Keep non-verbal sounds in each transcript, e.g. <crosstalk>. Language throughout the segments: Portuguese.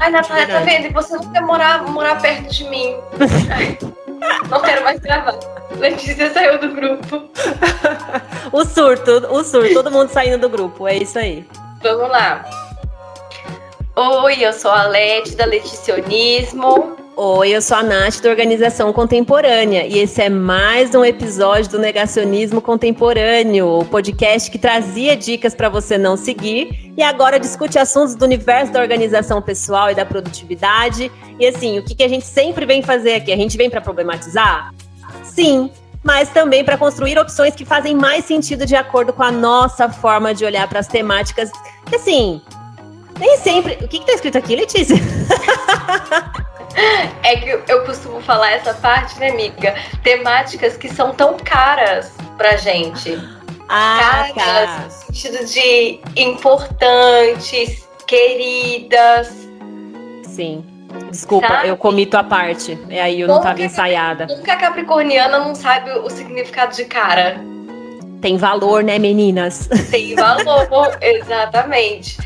Ai, Natália, tá vendo? E você não quer morar, morar perto de mim. <laughs> não quero mais gravar. Letícia saiu do grupo. o surto, o surto, todo mundo saindo do grupo, é isso aí. Vamos lá. Oi, eu sou a Leti da Leticionismo. Oi, eu sou a Nath da Organização Contemporânea e esse é mais um episódio do Negacionismo Contemporâneo, o podcast que trazia dicas para você não seguir e agora discute assuntos do universo da organização pessoal e da produtividade. E assim, o que, que a gente sempre vem fazer aqui? A gente vem para problematizar? Sim, mas também para construir opções que fazem mais sentido de acordo com a nossa forma de olhar para as temáticas. E assim, nem sempre. O que, está escrito aqui, Letícia? <laughs> É que eu costumo falar essa parte, né, amiga? Temáticas que são tão caras pra gente. Ah, caras, tá. no sentido de importantes, queridas. Sim. Desculpa, sabe? eu comito a parte. É aí eu Como não estava ensaiada. Nunca a capricorniana não sabe o significado de cara. Tem valor, né, meninas? Tem valor, <laughs> exatamente.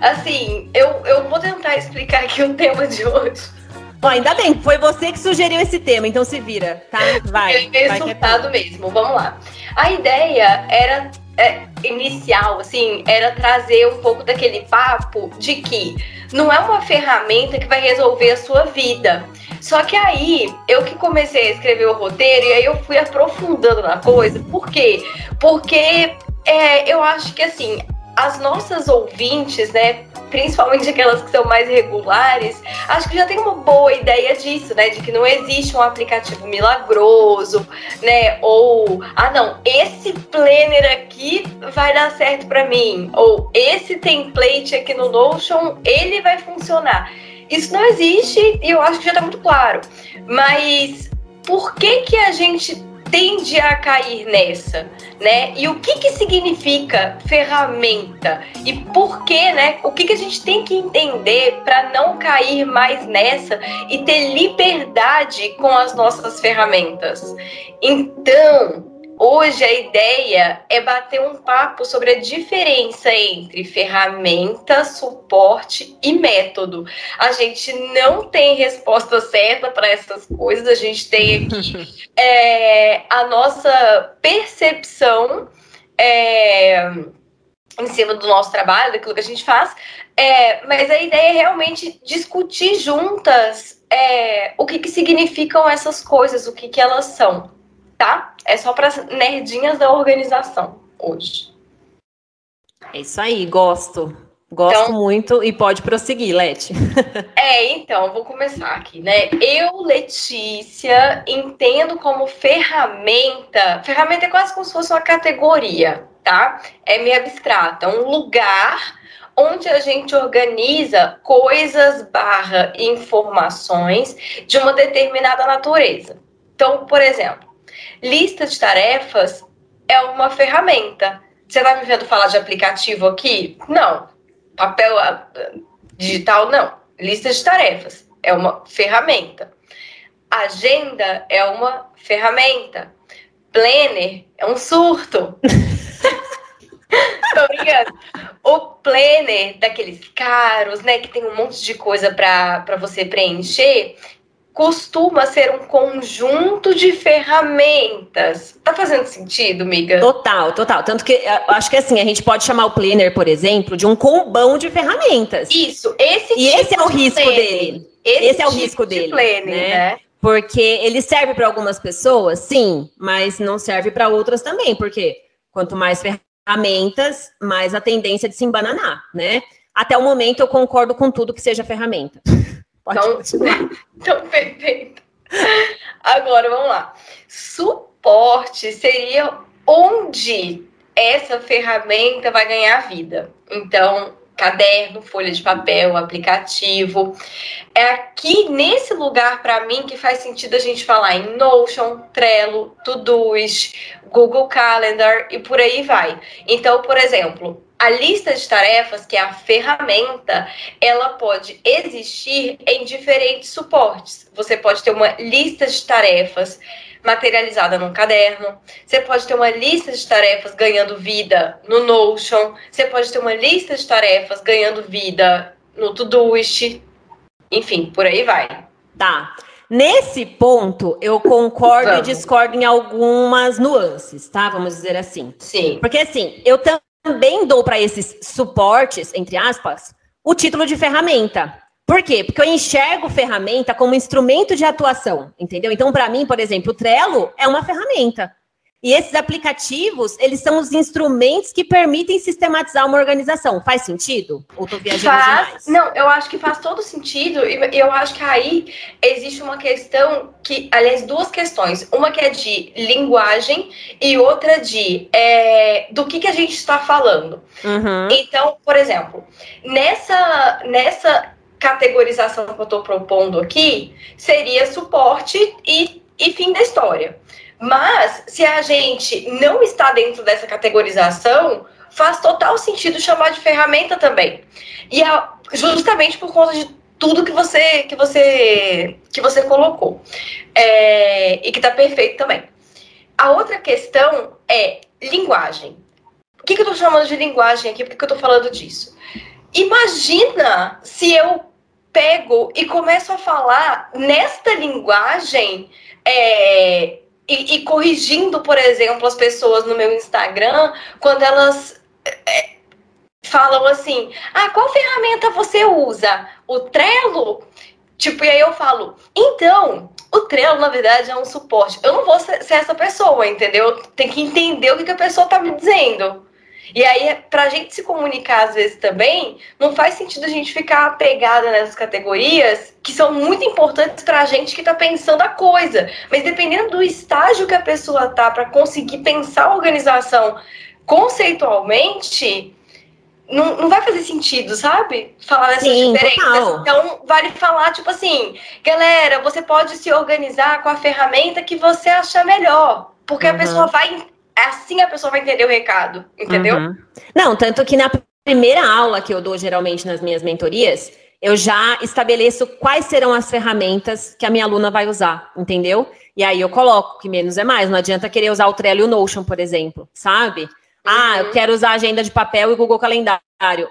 Assim, eu, eu vou tentar explicar aqui o tema de hoje. Bom, ainda bem, foi você que sugeriu esse tema, então se vira, tá? Vai. É resultado é mesmo, vamos lá. A ideia era é, inicial, assim, era trazer um pouco daquele papo de que não é uma ferramenta que vai resolver a sua vida. Só que aí, eu que comecei a escrever o roteiro, e aí eu fui aprofundando na coisa. Por quê? Porque é, eu acho que, assim, as nossas ouvintes, né, principalmente aquelas que são mais regulares, acho que já tem uma boa ideia disso, né, de que não existe um aplicativo milagroso, né, ou ah não, esse planner aqui vai dar certo para mim, ou esse template aqui no Notion, ele vai funcionar. Isso não existe e eu acho que já tá muito claro. Mas por que que a gente tende a cair nessa, né? E o que que significa ferramenta? E por que, né? O que que a gente tem que entender para não cair mais nessa e ter liberdade com as nossas ferramentas? Então, Hoje a ideia é bater um papo sobre a diferença entre ferramenta, suporte e método. A gente não tem resposta certa para essas coisas, a gente tem aqui <laughs> é, a nossa percepção é, em cima do nosso trabalho, daquilo que a gente faz, é, mas a ideia é realmente discutir juntas é, o que, que significam essas coisas, o que, que elas são tá? É só para nerdinhas da organização hoje. É isso aí, gosto. Gosto então, muito e pode prosseguir, Leti. <laughs> é, então, vou começar aqui, né? Eu, Letícia, entendo como ferramenta. Ferramenta é quase como se fosse uma categoria, tá? É meio abstrata. Um lugar onde a gente organiza coisas barra informações de uma determinada natureza. Então, por exemplo, Lista de tarefas é uma ferramenta. Você está me vendo falar de aplicativo aqui? Não. Papel ah, digital, não. Lista de tarefas é uma ferramenta. Agenda é uma ferramenta. Planner é um surto. <laughs> Tô brincando. O planner daqueles caros, né, que tem um monte de coisa para você preencher, costuma ser um conjunto de ferramentas. Tá fazendo sentido, miga? Total, total. Tanto que acho que assim, a gente pode chamar o planner, por exemplo, de um combão de ferramentas. Isso, esse E tipo esse é o risco planner. dele. Esse, esse é o tipo risco de dele, planner, né? né? Porque ele serve para algumas pessoas, sim, mas não serve para outras também, porque quanto mais ferramentas, mais a tendência de se embananar, né? Até o momento eu concordo com tudo que seja ferramenta. <laughs> Pode então, <laughs> então, perfeito. Agora, vamos lá. Suporte seria onde essa ferramenta vai ganhar vida. Então, caderno, folha de papel, aplicativo. É aqui nesse lugar para mim que faz sentido a gente falar em Notion, Trello, Todoist, Google Calendar e por aí vai. Então, por exemplo, a lista de tarefas, que é a ferramenta, ela pode existir em diferentes suportes. Você pode ter uma lista de tarefas materializada num caderno, você pode ter uma lista de tarefas ganhando vida no Notion, você pode ter uma lista de tarefas ganhando vida no Todoist, enfim, por aí vai. Tá. Nesse ponto, eu concordo Vamos. e discordo em algumas nuances, tá? Vamos dizer assim. Sim. Porque assim, eu também dou para esses suportes, entre aspas, o título de ferramenta. Por quê? Porque eu enxergo ferramenta como instrumento de atuação, entendeu? Então, para mim, por exemplo, o Trello é uma ferramenta. E esses aplicativos, eles são os instrumentos que permitem sistematizar uma organização. Faz sentido? Ou tô viajando faz, demais? Não, eu acho que faz todo sentido. E eu acho que aí existe uma questão que, aliás, duas questões. Uma que é de linguagem e outra de é, do que, que a gente está falando. Uhum. Então, por exemplo, nessa, nessa categorização que eu estou propondo aqui, seria suporte e, e fim da história. Mas, se a gente não está dentro dessa categorização, faz total sentido chamar de ferramenta também. E é justamente por conta de tudo que você que você que você colocou é, e que está perfeito também. A outra questão é linguagem. O que, que eu estou chamando de linguagem aqui? Por que, que eu estou falando disso? Imagina se eu pego e começo a falar nesta linguagem é, e, e, corrigindo, por exemplo, as pessoas no meu Instagram quando elas é, falam assim: ah, qual ferramenta você usa? O Trello? Tipo, e aí eu falo, então, o Trello, na verdade, é um suporte. Eu não vou ser, essa pessoa, entendeu? Tem que entender o que, que a pessoa tá me dizendo. E aí, para a gente se comunicar às vezes também, não faz sentido a gente ficar apegada nessas categorias que são muito importantes para a gente que está pensando a coisa. Mas dependendo do estágio que a pessoa tá para conseguir pensar a organização conceitualmente, não, não vai fazer sentido, sabe? Falar dessas Sim, diferenças. Total. Então, vale falar, tipo assim, galera, você pode se organizar com a ferramenta que você achar melhor. Porque uhum. a pessoa vai assim a pessoa vai entender o recado, entendeu? Uhum. Não, tanto que na primeira aula que eu dou geralmente nas minhas mentorias, eu já estabeleço quais serão as ferramentas que a minha aluna vai usar, entendeu? E aí eu coloco que menos é mais. Não adianta querer usar o Trello e o Notion, por exemplo, sabe? Ah, eu uhum. quero usar agenda de papel e Google Calendário.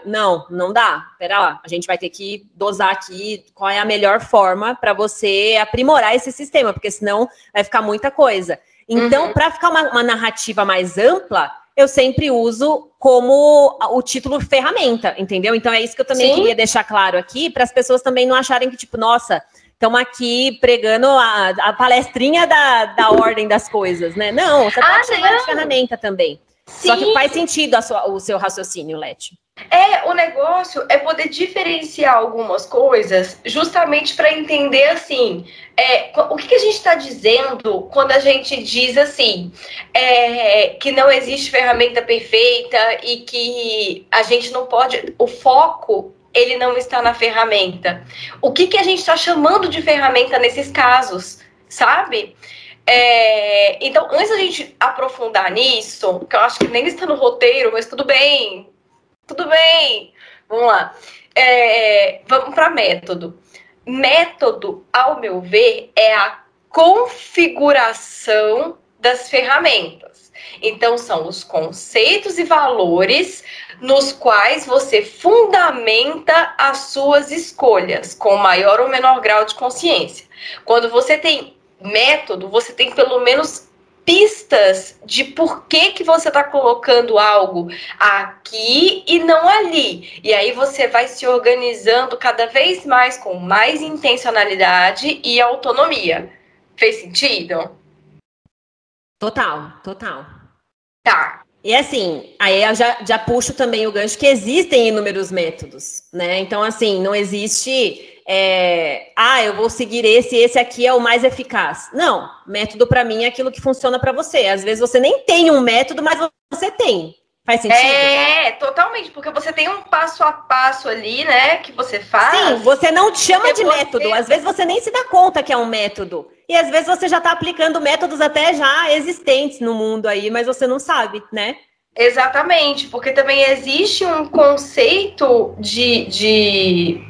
Não, não dá. Pera lá, a gente vai ter que dosar aqui qual é a melhor forma para você aprimorar esse sistema, porque senão vai ficar muita coisa. Então, uhum. para ficar uma, uma narrativa mais ampla, eu sempre uso como o título ferramenta, entendeu? Então é isso que eu também Sim. queria deixar claro aqui, para as pessoas também não acharem que, tipo, nossa, estamos aqui pregando a, a, palestrinha da, da ordem das coisas, né? Não, você pode ah, chamar de ferramenta também. Sim. Só que faz sentido sua, o seu raciocínio, Leti. É, o negócio é poder diferenciar algumas coisas justamente para entender assim é, o que, que a gente está dizendo quando a gente diz assim é, que não existe ferramenta perfeita e que a gente não pode. O foco ele não está na ferramenta. O que, que a gente está chamando de ferramenta nesses casos, sabe? É, então, antes da gente aprofundar nisso, que eu acho que nem está no roteiro, mas tudo bem, tudo bem. Vamos lá. É, vamos para método. Método, ao meu ver, é a configuração das ferramentas. Então, são os conceitos e valores nos quais você fundamenta as suas escolhas, com maior ou menor grau de consciência. Quando você tem método, você tem pelo menos pistas de por que, que você está colocando algo aqui e não ali. E aí você vai se organizando cada vez mais com mais intencionalidade e autonomia. Fez sentido? Total, total. Tá. E assim, aí eu já, já puxo também o gancho que existem inúmeros métodos, né? Então, assim, não existe é, ah, eu vou seguir esse, esse aqui é o mais eficaz. Não, método para mim é aquilo que funciona para você. Às vezes você nem tem um método, mas você tem. Faz sentido? É, totalmente, porque você tem um passo a passo ali, né, que você faz. Sim, você não chama de você... método. Às vezes você nem se dá conta que é um método. E às vezes você já está aplicando métodos até já existentes no mundo aí, mas você não sabe, né? Exatamente, porque também existe um conceito de, de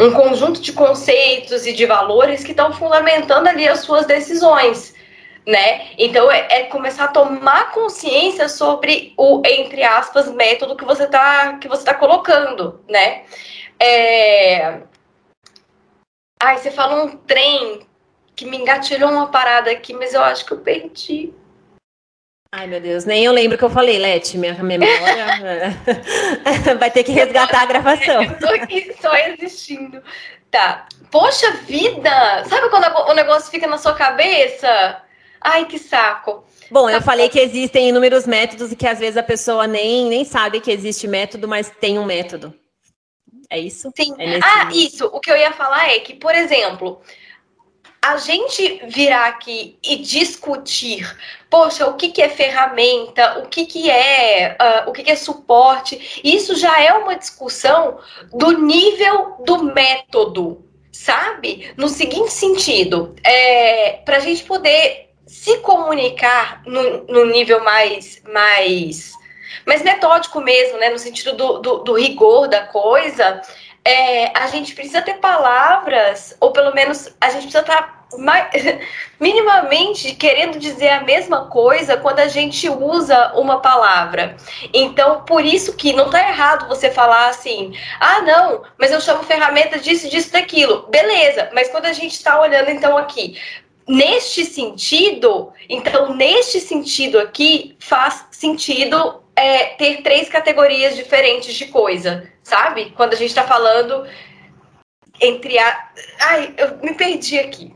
um conjunto de conceitos e de valores que estão fundamentando ali as suas decisões, né? Então é, é, começar a tomar consciência sobre o entre aspas método que você está que você tá colocando, né? É... Ai, você falou um trem que me engatilhou uma parada aqui, mas eu acho que eu perdi. Ai, meu Deus, nem eu lembro o que eu falei, Leti. Minha memória <laughs> vai ter que resgatar a gravação. <laughs> Eu tô aqui só existindo. Tá. Poxa vida! Sabe quando o negócio fica na sua cabeça? Ai, que saco. Bom, eu falei que existem inúmeros métodos e que às vezes a pessoa nem, nem sabe que existe método, mas tem um método. É isso? Sim. É ah, isso. O que eu ia falar é que, por exemplo, a gente virar aqui e discutir, poxa, o que, que é ferramenta, o que, que é, uh, o que, que é suporte, isso já é uma discussão do nível do método, sabe? No seguinte sentido, é, para a gente poder se comunicar no, no nível mais, mais, mais metódico mesmo, né? No sentido do, do, do rigor da coisa, é, a gente precisa ter palavras, ou pelo menos a gente precisa estar tá <laughs> minimamente querendo dizer a mesma coisa quando a gente usa uma palavra. Então, por isso que não está errado você falar assim, ah, não, mas eu chamo ferramenta disso, disso, daquilo. Beleza, mas quando a gente está olhando então aqui neste sentido, então, neste sentido aqui, faz sentido é, ter três categorias diferentes de coisa, sabe? Quando a gente está falando entre a. Ai, eu me perdi aqui.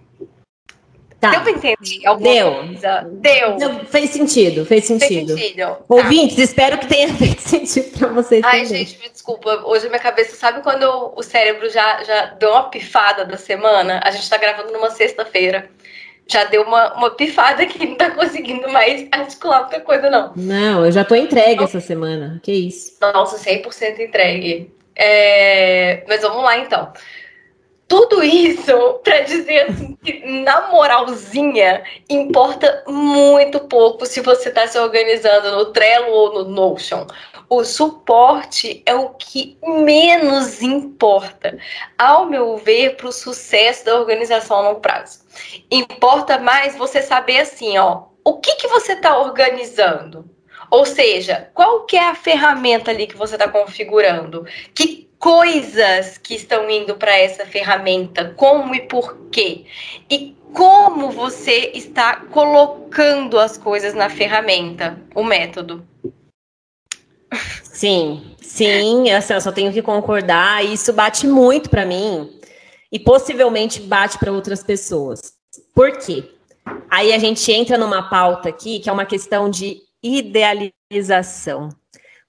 Tá. Deu pra entender alguma Deu. coisa? Deu. Deu. Fez sentido, fez sentido. Fez sentido. Tá. Ouvintes, tá. espero que tenha <laughs> feito sentido pra vocês Ai, também. gente, me desculpa. Hoje a minha cabeça, sabe quando o cérebro já, já deu uma pifada da semana? A gente tá gravando numa sexta-feira já deu uma, uma pifada que não tá conseguindo mais articular muita coisa, não. Não, eu já tô entregue essa semana. Que isso? Nossa, 100% entregue. É... Mas vamos lá, então. Tudo isso para dizer assim, que, na moralzinha, importa muito pouco se você está se organizando no Trello ou no Notion. O suporte é o que menos importa, ao meu ver, para o sucesso da organização a longo prazo. Importa mais você saber assim, ó, o que, que você está organizando? Ou seja, qual que é a ferramenta ali que você está configurando? Que coisas que estão indo para essa ferramenta? Como e por quê? E como você está colocando as coisas na ferramenta, o método? Sim, sim, assim, eu só tenho que concordar. Isso bate muito para mim e possivelmente bate para outras pessoas. Por quê? Aí a gente entra numa pauta aqui que é uma questão de idealização.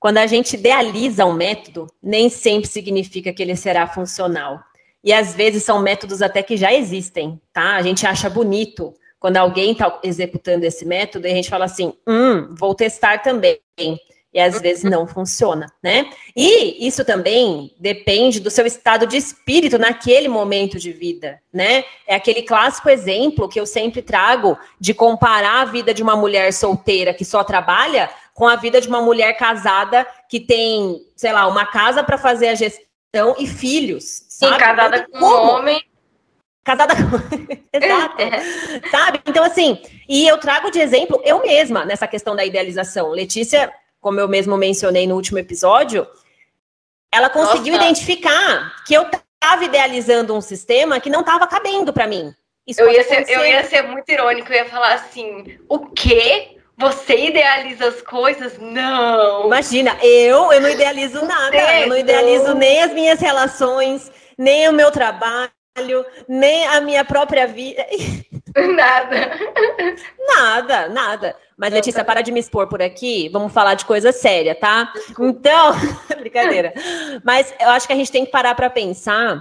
Quando a gente idealiza um método, nem sempre significa que ele será funcional. E às vezes são métodos até que já existem, tá? A gente acha bonito quando alguém está executando esse método e a gente fala assim: hum, vou testar também e às vezes não funciona, né? E isso também depende do seu estado de espírito naquele momento de vida, né? É aquele clássico exemplo que eu sempre trago de comparar a vida de uma mulher solteira que só trabalha com a vida de uma mulher casada que tem, sei lá, uma casa para fazer a gestão e filhos, sabe? E casada então, com um homem casada com. <laughs> Exato. É. Sabe? Então, assim, e eu trago de exemplo eu mesma nessa questão da idealização. Letícia como eu mesmo mencionei no último episódio, ela conseguiu Nossa. identificar que eu estava idealizando um sistema que não estava cabendo para mim. eu ia, ser, eu ia ser muito irônico, eu ia falar assim: o quê? Você idealiza as coisas? Não. Imagina, eu, eu não idealizo nada. Eu não idealizo nem as minhas relações, nem o meu trabalho, nem a minha própria vida. <laughs> Nada. Nada, nada. Mas, Letícia, tá para de me expor por aqui. Vamos falar de coisa séria, tá? Então, <laughs> brincadeira. Mas eu acho que a gente tem que parar para pensar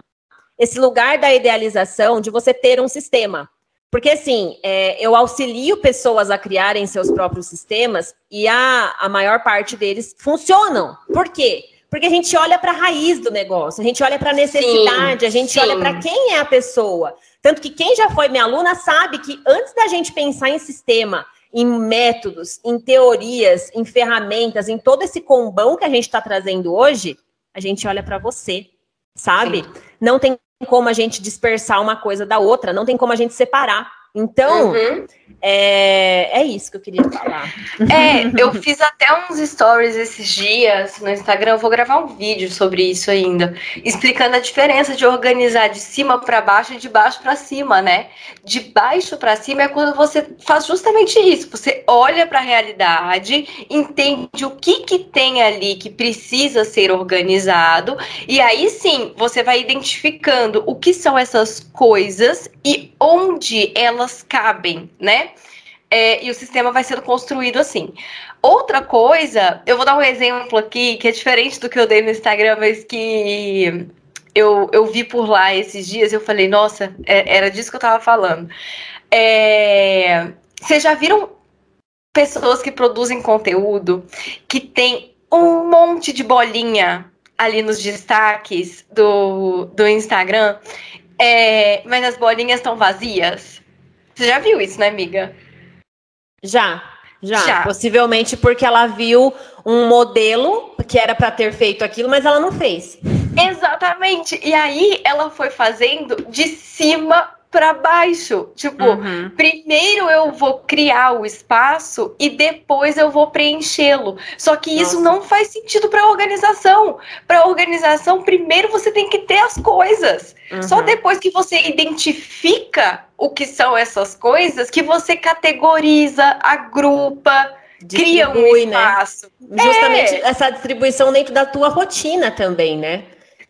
esse lugar da idealização de você ter um sistema. Porque, assim, é, eu auxilio pessoas a criarem seus próprios sistemas e a, a maior parte deles funcionam. Por quê? Porque a gente olha para a raiz do negócio, a gente olha para a necessidade, sim, a gente sim. olha para quem é a pessoa. Tanto que quem já foi minha aluna sabe que antes da gente pensar em sistema, em métodos, em teorias, em ferramentas, em todo esse combão que a gente está trazendo hoje, a gente olha para você, sabe? Sim. Não tem como a gente dispersar uma coisa da outra, não tem como a gente separar. Então, uhum. É, é isso que eu queria falar. É, eu fiz até uns stories esses dias no Instagram. Eu vou gravar um vídeo sobre isso ainda, explicando a diferença de organizar de cima para baixo e de baixo para cima, né? De baixo para cima é quando você faz justamente isso. Você olha para a realidade, entende o que que tem ali que precisa ser organizado e aí sim você vai identificando o que são essas coisas e onde elas cabem, né? É, e o sistema vai sendo construído assim. Outra coisa, eu vou dar um exemplo aqui que é diferente do que eu dei no Instagram, mas que eu, eu vi por lá esses dias eu falei, nossa, é, era disso que eu tava falando. É, vocês já viram pessoas que produzem conteúdo que tem um monte de bolinha ali nos destaques do, do Instagram, é, mas as bolinhas estão vazias? Você já viu isso, né, amiga? Já, já, já. Possivelmente porque ela viu um modelo que era para ter feito aquilo, mas ela não fez. Exatamente. E aí ela foi fazendo de cima para baixo. Tipo, uhum. primeiro eu vou criar o espaço e depois eu vou preenchê-lo. Só que isso Nossa. não faz sentido para a organização. Para a organização, primeiro você tem que ter as coisas. Uhum. Só depois que você identifica o que são essas coisas, que você categoriza, agrupa, cria um né? espaço. Né? Justamente é. essa distribuição dentro da tua rotina também, né?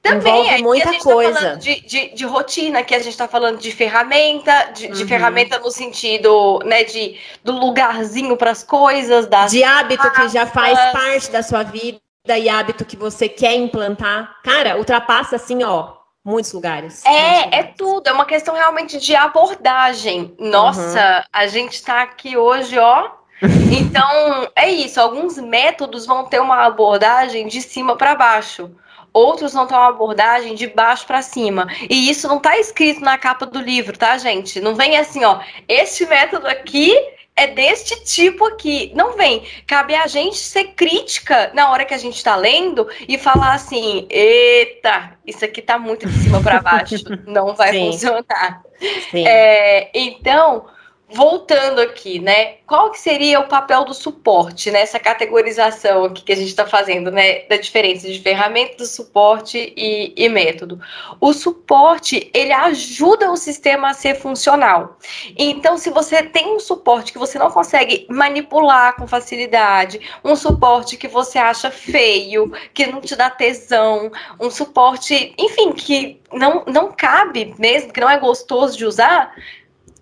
Também Envolve é, muita a coisa. Tá de, de, de, rotina, que a gente está falando de ferramenta, de, uhum. de, ferramenta no sentido, né, de do lugarzinho para as coisas, das de hábito que já faz parte da sua vida e hábito que você quer implantar. Cara, ultrapassa assim, ó, muitos lugares. É, muitos é lugares. é tudo, é uma questão realmente de abordagem. Nossa, uhum. a gente está aqui hoje, ó. <laughs> então, é isso, alguns métodos vão ter uma abordagem de cima para baixo outros vão ter uma abordagem de baixo para cima. E isso não está escrito na capa do livro, tá, gente? Não vem assim, ó, este método aqui é deste tipo aqui. Não vem. Cabe a gente ser crítica na hora que a gente está lendo e falar assim: eita, isso aqui está muito de cima para baixo, <laughs> não vai Sim. funcionar. Sim. É, então, voltando aqui, né? Qual que seria o papel do suporte nessa categorização aqui que a gente está fazendo, né? Da diferença de ferramenta do suporte e, e, método. O suporte ele ajuda o sistema a ser funcional. Então, se você tem um suporte que você não consegue manipular com facilidade, um suporte que você acha feio, que não te dá tesão, um suporte, enfim, que não, não cabe mesmo, que não é gostoso de usar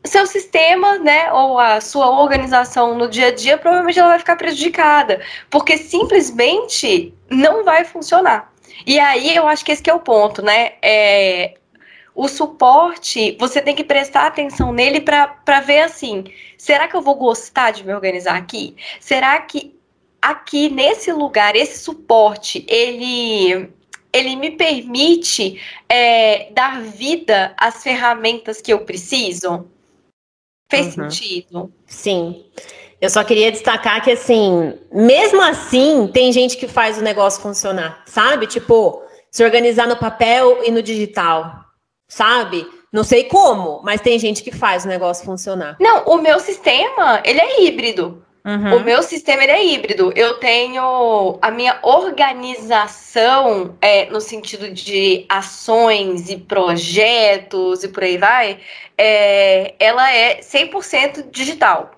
seu sistema, né, ou a sua organização no dia a dia, provavelmente ela vai ficar prejudicada, porque simplesmente não vai funcionar. E aí eu acho que esse que é o ponto, né? É, o suporte, você tem que prestar atenção nele para ver assim: será que eu vou gostar de me organizar aqui? Será que aqui nesse lugar, esse suporte, ele ele me permite é, dar vida às ferramentas que eu preciso? Fez uhum. sentido? Sim. Eu só queria destacar que, assim, mesmo assim, tem gente que faz o negócio funcionar, sabe? Tipo, se organizar no papel e no digital, sabe? Não sei como, mas tem gente que faz o negócio funcionar. Não, o meu sistema, ele é híbrido. Uhum. O meu sistema ele é híbrido. Eu tenho a minha organização é, no sentido de ações e projetos e por aí vai. É, ela é 100% digital.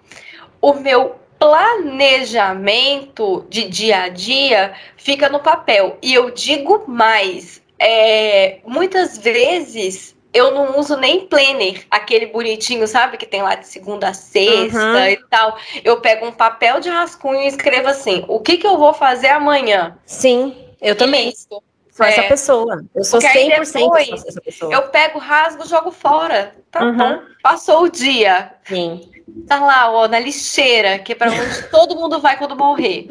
O meu planejamento de dia a dia fica no papel. E eu digo mais: é, muitas vezes eu não uso nem planner, aquele bonitinho, sabe? Que tem lá de segunda a sexta uhum. e tal. Eu pego um papel de rascunho e escrevo assim: o que, que eu vou fazer amanhã? Sim, eu também. Isso. Sou é. essa pessoa. Eu sou Porque 100% depois, essa pessoa. Eu pego, rasgo, jogo fora. Tá uhum. bom. Passou o dia. Sim. Tá lá, ó, na lixeira, que é pra onde <laughs> todo mundo vai quando morrer.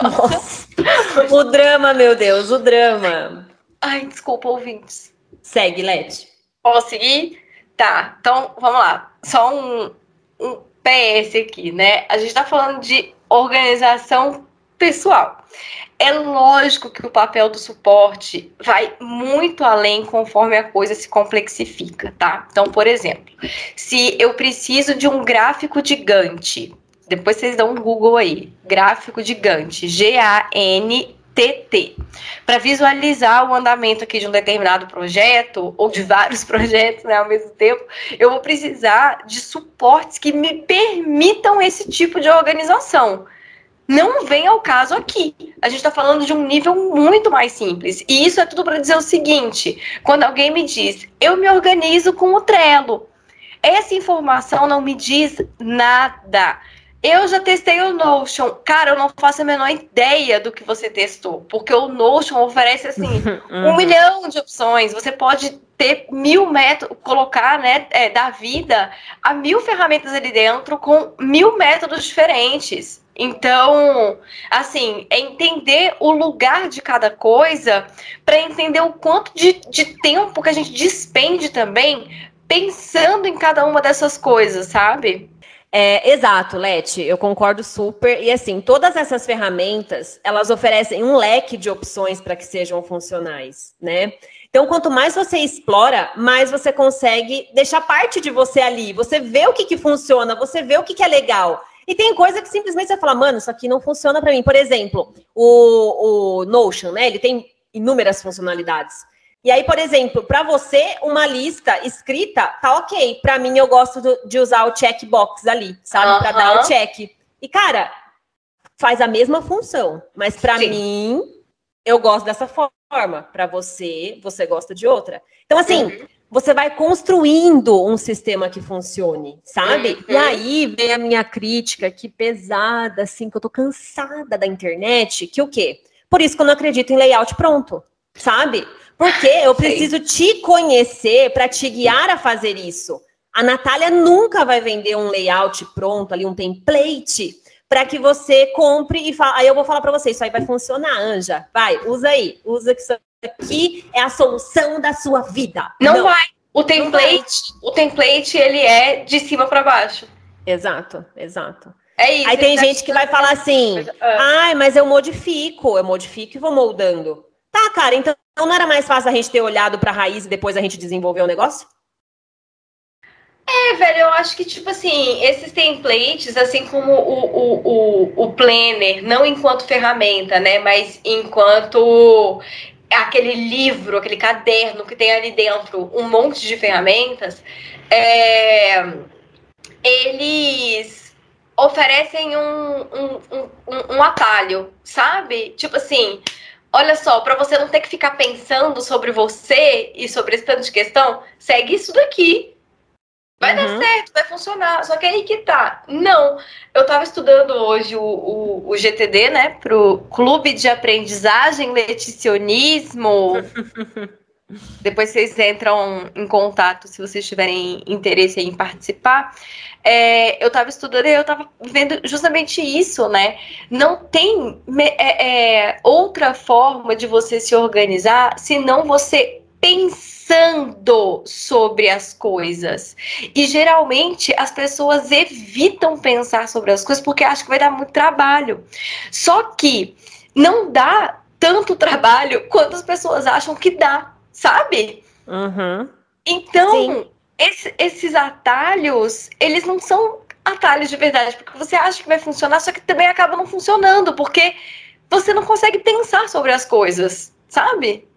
Nossa. o drama, meu Deus, o drama. Ai, desculpa, ouvintes. Segue, Leti. Posso seguir? Tá, então vamos lá. Só um, um PS aqui, né? A gente tá falando de organização pessoal. É lógico que o papel do suporte vai muito além conforme a coisa se complexifica, tá? Então, por exemplo, se eu preciso de um gráfico de Gantt, depois vocês dão um Google aí, gráfico de Gantt, G-A-N TT, para visualizar o andamento aqui de um determinado projeto ou de vários <laughs> projetos né, ao mesmo tempo, eu vou precisar de suportes que me permitam esse tipo de organização. Não vem ao caso aqui. A gente está falando de um nível muito mais simples. E isso é tudo para dizer o seguinte: quando alguém me diz, eu me organizo com o Trello, essa informação não me diz nada. Eu já testei o Notion. Cara, eu não faço a menor ideia do que você testou. Porque o Notion oferece, assim, <laughs> um uhum. milhão de opções. Você pode ter mil métodos, colocar, né, é, da vida a mil ferramentas ali dentro com mil métodos diferentes. Então, assim, é entender o lugar de cada coisa para entender o quanto de, de tempo que a gente despende também pensando em cada uma dessas coisas, sabe? É, exato, Leti, eu concordo super. E assim, todas essas ferramentas, elas oferecem um leque de opções para que sejam funcionais, né? Então, quanto mais você explora, mais você consegue deixar parte de você ali. Você vê o que, que funciona, você vê o que, que é legal. E tem coisa que simplesmente você fala, mano, isso aqui não funciona para mim. Por exemplo, o, o Notion, né? Ele tem inúmeras funcionalidades. E aí, por exemplo, para você, uma lista escrita tá ok. Para mim, eu gosto de usar o checkbox ali, sabe? Para dar o check. E, cara, faz a mesma função. Mas para mim, eu gosto dessa forma. Para você, você gosta de outra. Então, assim, uhum. você vai construindo um sistema que funcione, sabe? Uhum. E aí vem a minha crítica, que pesada, assim, que eu tô cansada da internet. Que o quê? Por isso que eu não acredito em layout pronto, sabe? Porque <laughs> eu preciso te conhecer para te guiar a fazer isso. A Natália nunca vai vender um layout pronto, ali um template, para que você compre e fala. Aí eu vou falar para você, isso aí vai funcionar, Anja. Vai, usa aí. Usa que isso aqui é a solução da sua vida. Não, Não. vai. O template, o template ele é de cima para baixo. Exato, exato. É isso. Aí tem gente que vai falar assim: ah. "Ai, mas eu modifico, eu modifico e vou moldando". Tá, cara, então não era mais fácil a gente ter olhado para a raiz e depois a gente desenvolver o negócio? É, velho, eu acho que, tipo assim, esses templates, assim como o, o, o, o planner, não enquanto ferramenta, né, mas enquanto aquele livro, aquele caderno que tem ali dentro um monte de ferramentas, é, eles oferecem um, um, um, um atalho, sabe? Tipo assim, Olha só, para você não ter que ficar pensando sobre você e sobre esse tanto de questão, segue isso daqui. Vai uhum. dar certo, vai funcionar. Só que aí que tá. Não. Eu tava estudando hoje o, o, o GTD, né? Pro Clube de Aprendizagem Leticionismo. <laughs> Depois vocês entram em contato se vocês tiverem interesse em participar. É, eu estava estudando e eu estava vendo justamente isso, né? Não tem é, é, outra forma de você se organizar senão você pensando sobre as coisas. E geralmente as pessoas evitam pensar sobre as coisas porque acham que vai dar muito trabalho. Só que não dá tanto <laughs> trabalho quanto as pessoas acham que dá sabe? Uhum. Então, esse, esses atalhos, eles não são atalhos de verdade, porque você acha que vai funcionar, só que também acaba não funcionando, porque você não consegue pensar sobre as coisas, sabe?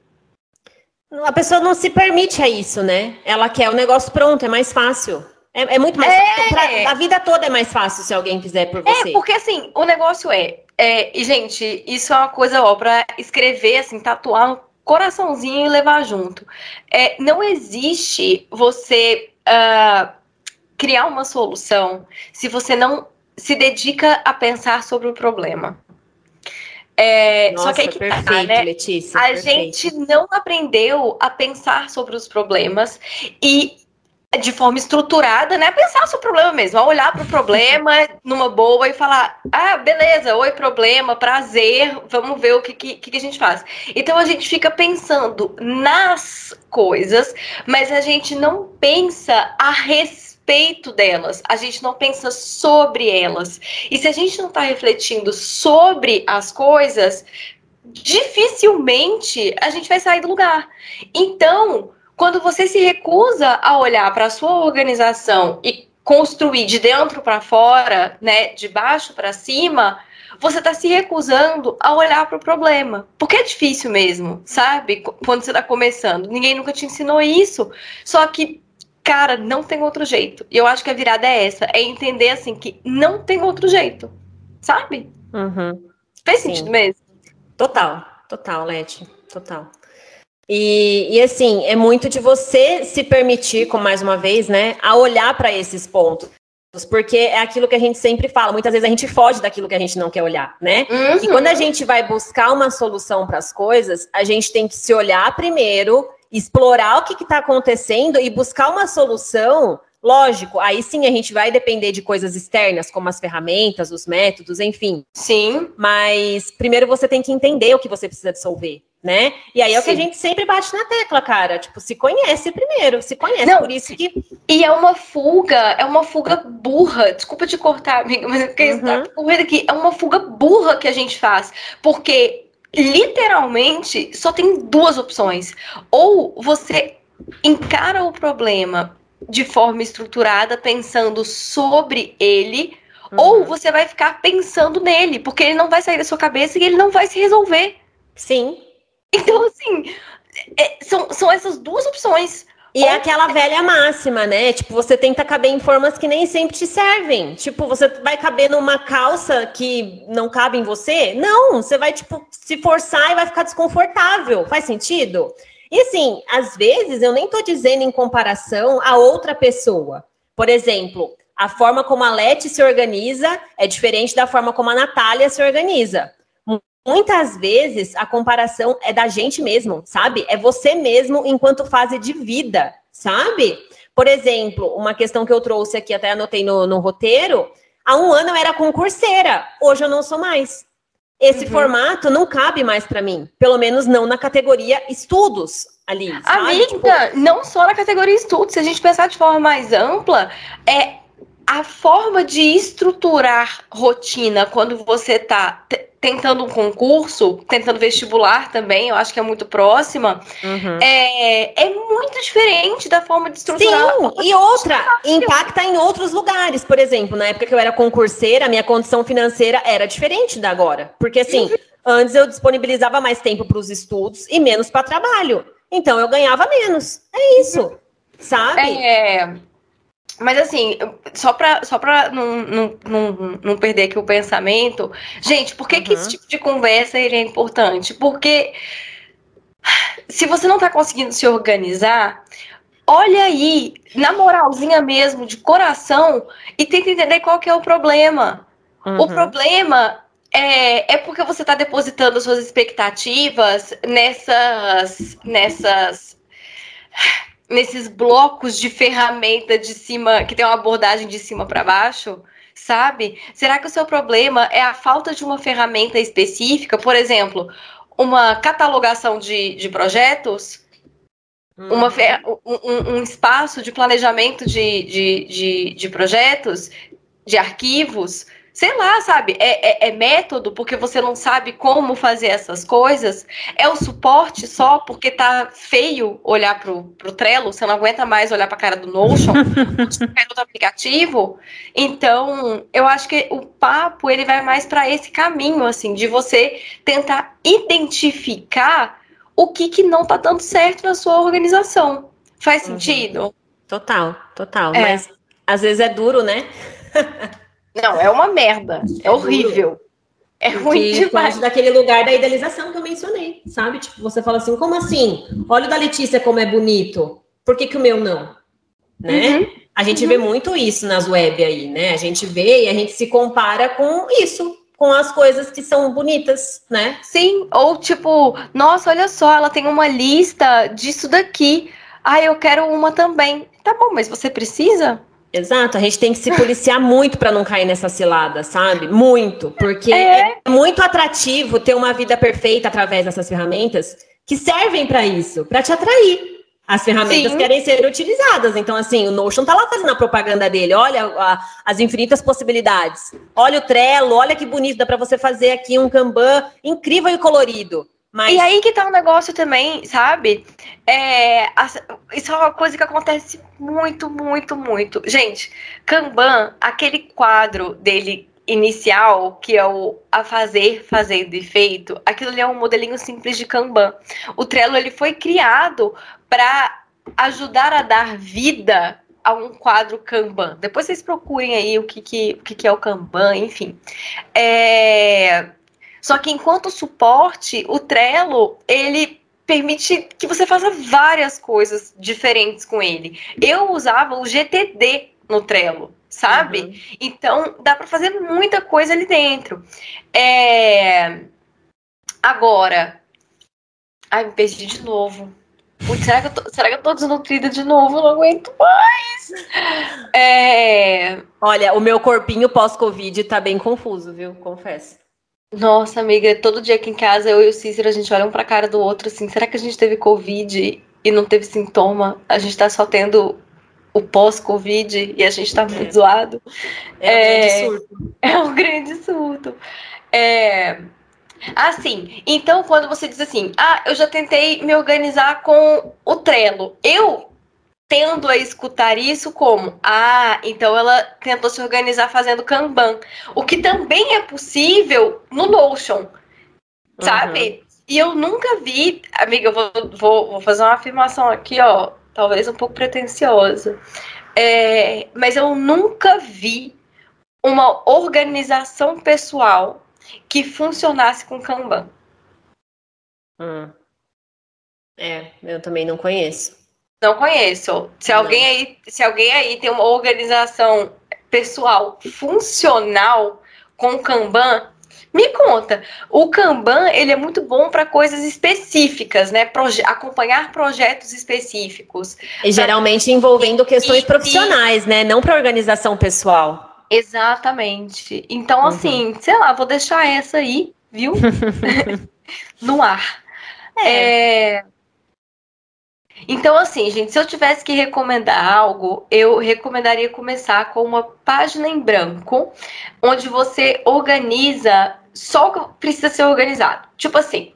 A pessoa não se permite a isso, né? Ela quer o negócio pronto, é mais fácil. É, é muito mais. É. Pra, a vida toda é mais fácil se alguém fizer por é, você. É, porque assim, o negócio é. é e, gente, isso é uma coisa, ó, pra escrever, assim, tatuar coraçãozinho e levar junto. É, não existe você uh, criar uma solução se você não se dedica a pensar sobre o problema. É, Nossa, só que aí que tá, perfeito, tá, né? Letícia, a perfeito. gente não aprendeu a pensar sobre os problemas e de forma estruturada, né? Pensar o problema mesmo, a olhar para o problema <laughs> numa boa e falar: ah, beleza, oi, problema, prazer, vamos ver o que, que, que a gente faz. Então a gente fica pensando nas coisas, mas a gente não pensa a respeito respeito delas, a gente não pensa sobre elas. E se a gente não está refletindo sobre as coisas, dificilmente a gente vai sair do lugar. Então, quando você se recusa a olhar para a sua organização e construir de dentro para fora, né, de baixo para cima, você está se recusando a olhar para o problema. Porque é difícil mesmo, sabe? Quando você está começando. Ninguém nunca te ensinou isso. Só que, cara, não tem outro jeito. E eu acho que a virada é essa: é entender assim que não tem outro jeito. Sabe? Uhum. Faz sentido mesmo? Total, total, Leti. Total. E, e, assim, é muito de você se permitir, como mais uma vez, né, a olhar para esses pontos. Porque é aquilo que a gente sempre fala, muitas vezes a gente foge daquilo que a gente não quer olhar, né? Uhum. E quando a gente vai buscar uma solução para as coisas, a gente tem que se olhar primeiro, explorar o que está acontecendo e buscar uma solução. Lógico, aí sim a gente vai depender de coisas externas, como as ferramentas, os métodos, enfim. Sim. Mas primeiro você tem que entender o que você precisa dissolver né? E aí é Sim. o que a gente sempre bate na tecla, cara. Tipo, se conhece primeiro, se conhece. Não, por isso que. E é uma fuga, é uma fuga burra. Desculpa te cortar, amiga, mas é porque uhum. tá correndo aqui. É uma fuga burra que a gente faz. Porque literalmente só tem duas opções. Ou você encara o problema de forma estruturada, pensando sobre ele. Uhum. Ou você vai ficar pensando nele, porque ele não vai sair da sua cabeça e ele não vai se resolver. Sim. Então, assim, é, são, são essas duas opções. E é aquela velha máxima, né? Tipo, você tenta caber em formas que nem sempre te servem. Tipo, você vai caber numa calça que não cabe em você? Não, você vai, tipo, se forçar e vai ficar desconfortável. Faz sentido? E assim, às vezes eu nem tô dizendo em comparação a outra pessoa. Por exemplo, a forma como a Leti se organiza é diferente da forma como a Natália se organiza muitas vezes a comparação é da gente mesmo, sabe? É você mesmo enquanto fase de vida, sabe? Por exemplo, uma questão que eu trouxe aqui, até anotei no, no roteiro. Há um ano eu era concurseira, hoje eu não sou mais. Esse uhum. formato não cabe mais para mim, pelo menos não na categoria estudos ali. Sabe? Amiga, tipo... não só na categoria estudos, se a gente pensar de forma mais ampla, é a forma de estruturar rotina quando você está tentando um concurso, tentando vestibular também, eu acho que é muito próxima, uhum. é, é muito diferente da forma de estruturar. Sim, e outra, impacta em outros lugares. Por exemplo, na época que eu era concurseira, a minha condição financeira era diferente da agora. Porque assim, uhum. antes eu disponibilizava mais tempo para os estudos e menos para trabalho. Então eu ganhava menos. É isso. Uhum. Sabe? É. Mas assim, só pra, só pra não, não, não, não perder aqui o pensamento, gente, por que, uhum. que esse tipo de conversa é importante? Porque se você não tá conseguindo se organizar, olha aí, na moralzinha mesmo, de coração, e tenta entender qual que é o problema. Uhum. O problema é, é porque você está depositando suas expectativas nessas, nessas nesses blocos de ferramenta de cima, que tem uma abordagem de cima para baixo, sabe? Será que o seu problema é a falta de uma ferramenta específica? Por exemplo, uma catalogação de, de projetos? Uma, uhum. um, um, espaço de planejamento de, de, de, de projetos, de arquivos, sei lá, sabe? É, é, é, método porque você não sabe como fazer essas coisas? É o suporte só porque tá feio olhar pro, pro Trello? Você não aguenta mais olhar pra cara do Notion? <laughs> outro aplicativo? Então, eu acho que o papo ele vai mais para esse caminho, assim, de você tentar identificar o que, que não tá dando certo na sua organização. Faz uhum. sentido? Total, total. É. Mas às vezes é duro, né? <laughs> Não, é uma merda. É horrível. É ruim demais. daquele lugar da idealização que eu mencionei, sabe? Tipo, você fala assim, como assim? Olha o da Letícia como é bonito. Por que, que o meu não? Né? Uhum. A gente uhum. vê muito isso nas web aí, né? A gente vê e a gente se compara com isso, com as coisas que são bonitas, né? Sim, ou tipo, nossa, olha só, ela tem uma lista disso daqui. Ah, eu quero uma também. Tá bom, mas você precisa? Exato, a gente tem que se policiar muito para não cair nessa cilada, sabe? Muito, porque é. é muito atrativo ter uma vida perfeita através dessas ferramentas que servem para isso, para te atrair. As ferramentas Sim. querem ser utilizadas. Então, assim, o Notion tá lá fazendo a propaganda dele. Olha a, as infinitas possibilidades. Olha o Trello, olha que bonito, dá para você fazer aqui um Kanban incrível e colorido. Mas... E aí que tá um negócio também, sabe? É, isso é uma coisa que acontece muito, muito, muito. Gente, Kanban, aquele quadro dele inicial, que é o a fazer, fazendo e feito, aquilo ali é um modelinho simples de Kanban. O Trello ele foi criado para ajudar a dar vida a um quadro Kanban. Depois vocês procurem aí o que, que, o que, que é o Kanban, enfim. É... Só que enquanto suporte, o Trello, ele permite que você faça várias coisas diferentes com ele. Eu usava o GTD no Trello, sabe? Uhum. Então, dá para fazer muita coisa ali dentro. É... Agora, ai, me perdi de novo. Putz, será, que eu tô, será que eu tô desnutrida de novo? Eu não aguento mais. É... Olha, o meu corpinho pós-Covid tá bem confuso, viu? Confesso. Nossa, amiga, todo dia aqui em casa, eu e o Cícero, a gente olha um pra cara do outro assim, será que a gente teve Covid e não teve sintoma? A gente tá só tendo o pós-Covid e a gente tá muito é. zoado. É, é, um grande surto. É um grande surto. É... Assim, então quando você diz assim, ah, eu já tentei me organizar com o Trello, eu tendo a escutar isso como, ah, então ela tentou se organizar fazendo Kanban, o que também é possível no Notion, sabe? Uhum. E eu nunca vi, amiga, eu vou, vou, vou fazer uma afirmação aqui, ó, talvez um pouco pretensiosa, é, mas eu nunca vi uma organização pessoal que funcionasse com Kanban. Hum. É, eu também não conheço. Não conheço. Se não. alguém aí, se alguém aí tem uma organização pessoal funcional com Kanban, me conta. O Kanban ele é muito bom para coisas específicas, né? Proje acompanhar projetos específicos. E geralmente envolvendo questões e, profissionais, né? Não para organização pessoal. Exatamente. Então, uhum. assim, sei lá, vou deixar essa aí, viu? <laughs> <laughs> no ar. É. é... Então, assim, gente, se eu tivesse que recomendar algo, eu recomendaria começar com uma página em branco, onde você organiza só o que precisa ser organizado. Tipo assim,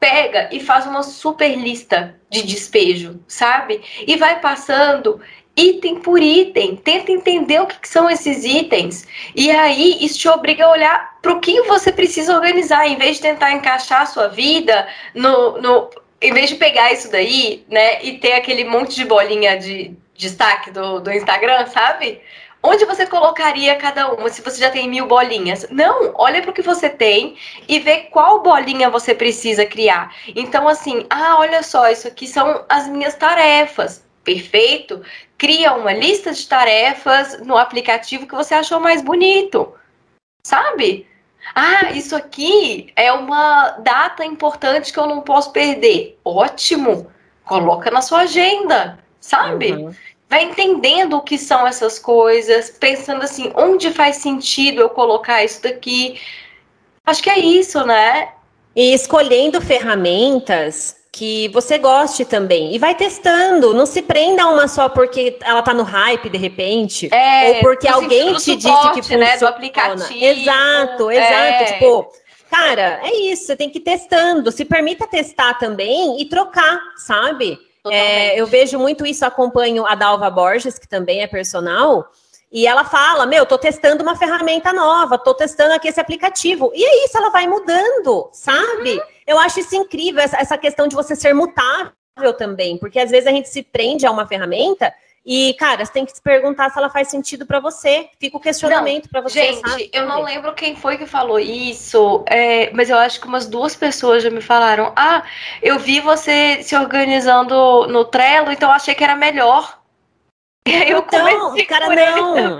pega e faz uma super lista de despejo, sabe? E vai passando item por item, tenta entender o que, que são esses itens. E aí isso te obriga a olhar para o que você precisa organizar, em vez de tentar encaixar a sua vida no, no. Em vez de pegar isso daí, né, e ter aquele monte de bolinha de destaque do, do Instagram, sabe? Onde você colocaria cada uma se você já tem mil bolinhas? Não, olha para o que você tem e vê qual bolinha você precisa criar. Então, assim, ah, olha só, isso aqui são as minhas tarefas perfeito, cria uma lista de tarefas no aplicativo que você achou mais bonito. Sabe? Ah, isso aqui é uma data importante que eu não posso perder. Ótimo! Coloca na sua agenda, sabe? Uhum. Vai entendendo o que são essas coisas, pensando assim, onde faz sentido eu colocar isso daqui. Acho que é isso, né? E escolhendo ferramentas que você goste também. E vai testando. Não se prenda a uma só porque ela tá no hype de repente. É, ou porque alguém te suporte, disse que funciona. Né, do aplicativo. Exato, exato. É. Tipo, cara, é isso. Você tem que ir testando. Se permita testar também e trocar, sabe? É, eu vejo muito isso, acompanho a Dalva Borges, que também é personal. E ela fala: Meu, tô testando uma ferramenta nova, tô testando aqui esse aplicativo. E é isso, ela vai mudando, sabe? Uhum. Eu acho isso incrível, essa, essa questão de você ser mutável também, porque às vezes a gente se prende a uma ferramenta e, cara, você tem que se perguntar se ela faz sentido para você. Fica o questionamento para você. Gente, sabe? eu não lembro quem foi que falou isso, é, mas eu acho que umas duas pessoas já me falaram: Ah, eu vi você se organizando no Trello, então achei que era melhor. E aí eu então, cara, não.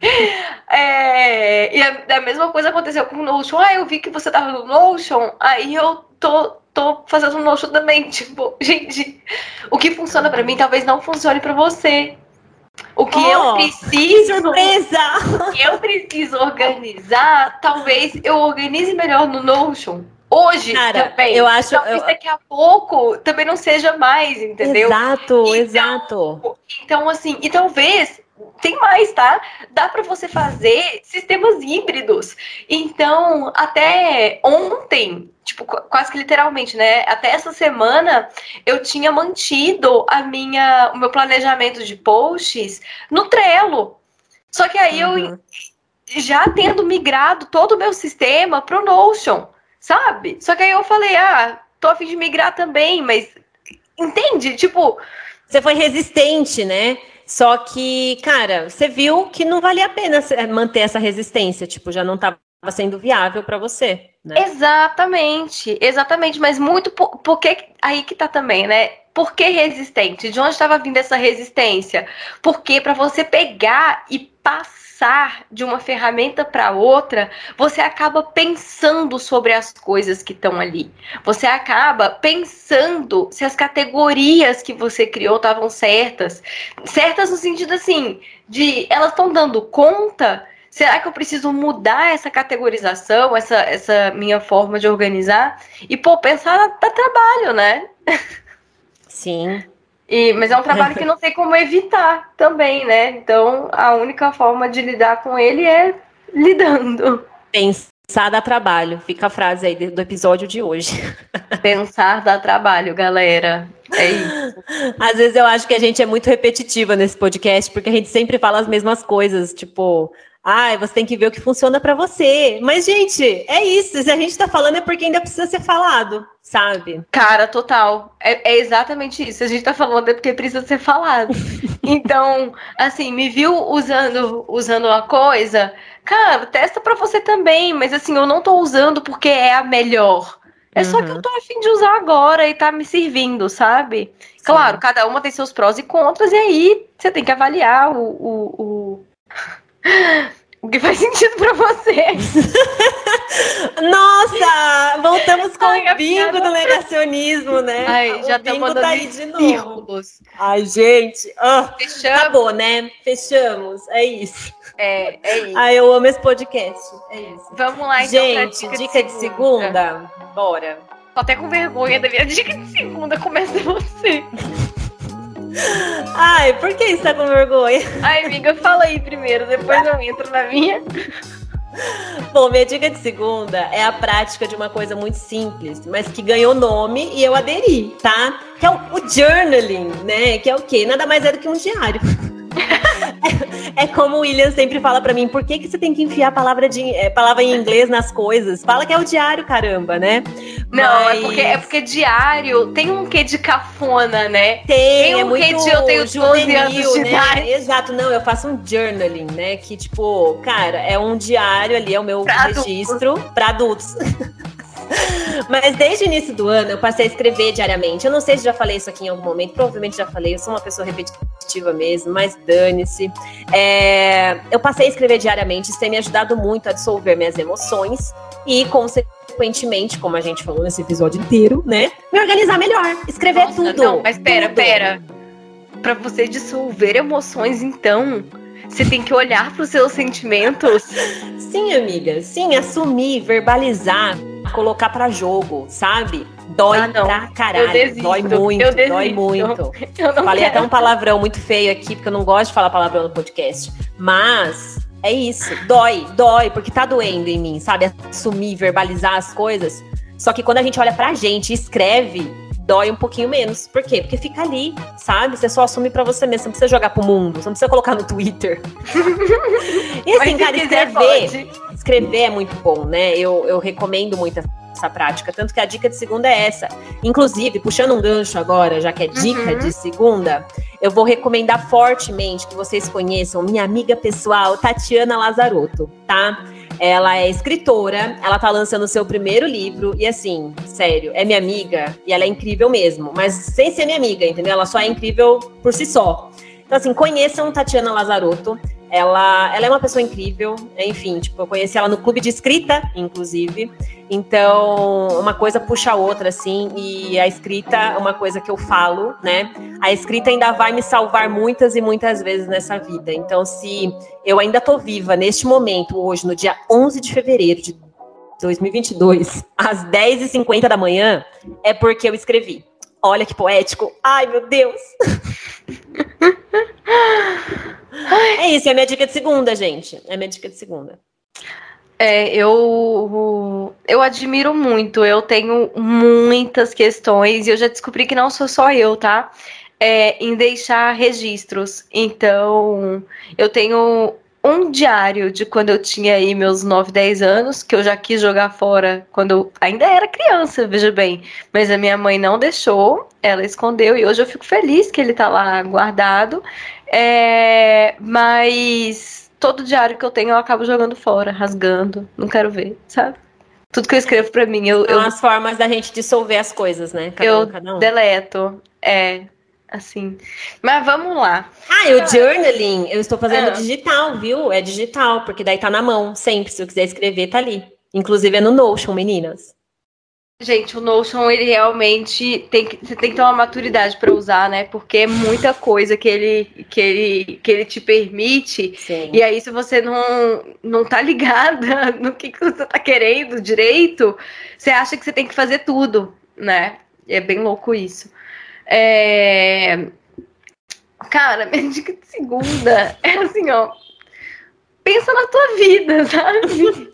<laughs> É, e a, a, mesma coisa aconteceu com o Notion. Ah, eu vi que você tava no Notion, aí eu tô, tô fazendo o Notion também. <laughs> Tipo, gente, o que funciona para mim talvez não funcione para você. O que oh, eu preciso. Surpresa! O <laughs> que eu preciso organizar, talvez eu organize melhor no Notion. hoje Cara, também. eu acho- Talvez eu- daqui a pouco também não seja mais, entendeu? Exato, Então, exato. Então, assim, e talvez tem mais, tá? Dá para você fazer sistemas híbridos. Então, até ontem, tipo, qu- quase que literalmente, né? Até essa semana, eu tinha mantido a minha, o meu planejamento de posts no Trello. Só que aí eu Uhum. já tendo migrado todo o meu sistema pro Notion, sabe? Só que aí eu falei, ah, tô a fim de migrar também, mas entende? Tipo, Você foi resistente, né? Só que, cara, você viu que não valia a pena se- manter essa resistência, tipo, já não estava sendo viável para você, né? Exatamente, exatamente, mas muito por, porque aí que tá também, né? Por que resistente? De onde estava vindo essa resistência? Porque para você pegar e passar de uma ferramenta para outra, você acaba pensando sobre as coisas que estão ali. Você acaba pensando se as categorias que você criou estavam certas. Certas no sentido assim, de elas estão dando conta Será que eu preciso mudar essa categorização, essa, essa minha forma de organizar? E, pô, pensar dá trabalho, né? <laughs> Sim. E, mas é um trabalho que não tem como evitar também, né? Então, a única forma de lidar com ele é lidando. Pensar dá trabalho. Fica a frase aí do episódio de hoje. <laughs> Pensar dá trabalho, galera. É isso. Às vezes eu acho que a gente é muito repetitiva nesse podcast, porque a gente sempre fala as mesmas coisas, tipo, ai, você tem que ver o que funciona para você. Mas, gente, é isso. Se a gente tá falando é porque ainda precisa ser falado, sabe? Cara, total. É, é exatamente isso. A gente tá falando é porque precisa ser falado. <laughs> Então, assim, me viu usando usando uma coisa, cara, testa pra você também, mas assim, eu não tô usando porque é a melhor. É só que eu tô afim de usar agora e tá me servindo, sabe? Claro, cada uma tem seus prós e contras, e aí você tem que avaliar o, o, o, o que faz sentido pra você. Nossa! Voltamos com Ai, o bingo do negacionismo, né? Ai, o já tá bingo tá aí de novo. círculos. Ai, gente. ah, Fechamos. acabou, né? Fechamos. É isso. É, é isso. Ai, eu amo esse podcast. É isso. Vamos lá, então, pra Gente, dica de segunda. Bora. Tô até com vergonha da minha dica de segunda. Começa você. Ai, por que você tá com vergonha? Ai, amiga, fala aí primeiro, depois eu entro na minha. Bom, minha dica de segunda é a prática de uma coisa muito simples, mas que ganhou nome e eu aderi, tá? Que é o, o journaling, né? Que é o quê? Nada mais é do que um diário. É como o William sempre fala pra mim, por que, que você tem que enfiar a palavra, de, é, palavra em inglês nas coisas? Fala que é o diário, caramba, né? Não, Mas é, porque, é porque diário tem um quê de cafona, né? Tem, tem é um muito quê de eu tenho 12 anos de né? idade. Exato, não, eu faço um journaling, né? Que, tipo, cara, é um diário ali, é o meu Pra adultos. registro para adultos. <laughs> Mas desde o início do ano eu passei a escrever diariamente. Eu não sei se já falei isso aqui em algum momento, provavelmente já falei, eu sou uma pessoa repetitiva mesmo, mas dane-se. É, eu passei a escrever diariamente, isso tem me ajudado muito a dissolver minhas emoções e, consequentemente, como a gente falou nesse episódio inteiro, né? Me organizar melhor, escrever Nossa, tudo. Não, mas pera, tudo. pera. Pra você dissolver emoções, então, você tem que olhar pros seus sentimentos. Sim, amiga. Sim, assumir, verbalizar, colocar pra jogo, sabe? Dói Ah, não. pra caralho. Dói muito, dói muito. Eu não Falei quero. até um palavrão muito feio aqui, porque eu não gosto de falar palavrão no podcast. Mas é isso. Dói, dói, porque tá doendo em mim, sabe? Assumir, verbalizar as coisas. Só que quando a gente olha pra gente e escreve, dói um pouquinho menos. Por quê? Porque fica ali, sabe? Você só assume pra você mesmo. Você não precisa jogar pro mundo, você não precisa colocar no Twitter. <laughs> e assim, cara, escrever pode. escrever é muito bom, né? Eu, eu recomendo muito essa prática. Tanto que a dica de segunda é essa. Inclusive, puxando um gancho agora, já que é dica Uhum. de segunda, eu vou recomendar fortemente que vocês conheçam minha amiga pessoal, Tatiana Lazarotto, tá? Ela é escritora, ela tá lançando o seu primeiro livro, e assim, sério, é minha amiga, e ela é incrível mesmo, mas sem ser minha amiga, entendeu? Ela só é incrível por si só. Então, assim, conheçam Tatiana Lazarotto. Ela, ela é uma pessoa incrível, enfim, tipo, eu conheci ela no clube de escrita, inclusive. Então, uma coisa puxa a outra, assim, e a escrita é uma coisa que eu falo, né? A escrita ainda vai me salvar muitas e muitas vezes nessa vida. Então, se eu ainda tô viva neste momento, hoje, no dia 11 de fevereiro de 2022, às 10h50 da manhã, é porque eu escrevi. Olha que poético. Ai, meu Deus. <laughs> é isso, é minha dica de segunda, gente. É minha dica de segunda. É, eu, eu admiro muito. Eu tenho muitas questões e eu já descobri que não sou só eu, tá? É, em deixar registros. Então, eu tenho um diário de quando eu tinha aí meus 9, 10 anos, que eu já quis jogar fora quando eu ainda era criança, veja bem. Mas a minha mãe não deixou, ela escondeu e hoje eu fico feliz que ele tá lá guardado. É, mas todo diário que eu tenho eu acabo jogando fora, rasgando, não quero ver, sabe? Tudo que eu escrevo para mim, eu. São eu, as formas da gente dissolver as coisas, né? Cada eu um, cada um. deleto. É, assim. Mas vamos lá. Ah, e o journaling, eu estou fazendo ah. digital, viu? É digital, porque daí tá na mão, sempre. Se eu quiser escrever, tá ali. Inclusive é no Notion, meninas. Gente, o Notion, ele realmente tem que, você tem que ter uma maturidade para usar, né? Porque é muita coisa que ele, que ele, que ele te permite. Sim. E aí, se você não, não tá ligada <laughs> no que, que você tá querendo direito, você acha que você tem que fazer tudo, né? É bem louco isso. É... Cara, <laughs> minha dica de segunda é assim, ó. Pensa na tua vida, sabe?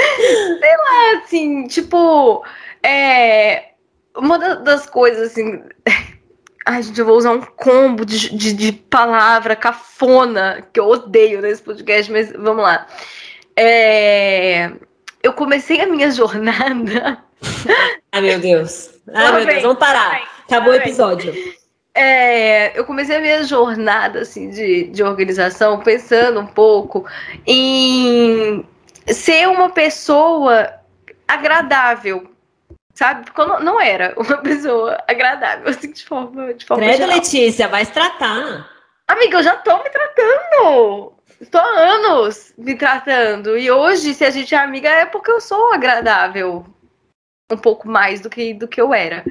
Sei lá, assim, tipo, é, uma das coisas, assim. <laughs> Ai, gente, eu vou usar um combo de, de, de, palavra cafona que eu odeio nesse podcast, mas vamos lá. É, eu comecei a minha <laughs> jornada. Ai, meu Deus. Ai, meu Deus, vamos parar. Acabou o episódio. É, eu comecei a minha jornada assim, de, de organização pensando um pouco em ser uma pessoa agradável, sabe? Porque eu não, era uma <laughs> pessoa agradável, assim, de forma, de forma Credo, geral. Letícia, vai se tratar. Amiga, eu já tô me tratando. Estou há anos me tratando. E hoje, se a gente é amiga, é porque eu sou agradável. Um pouco mais do que, do que eu era.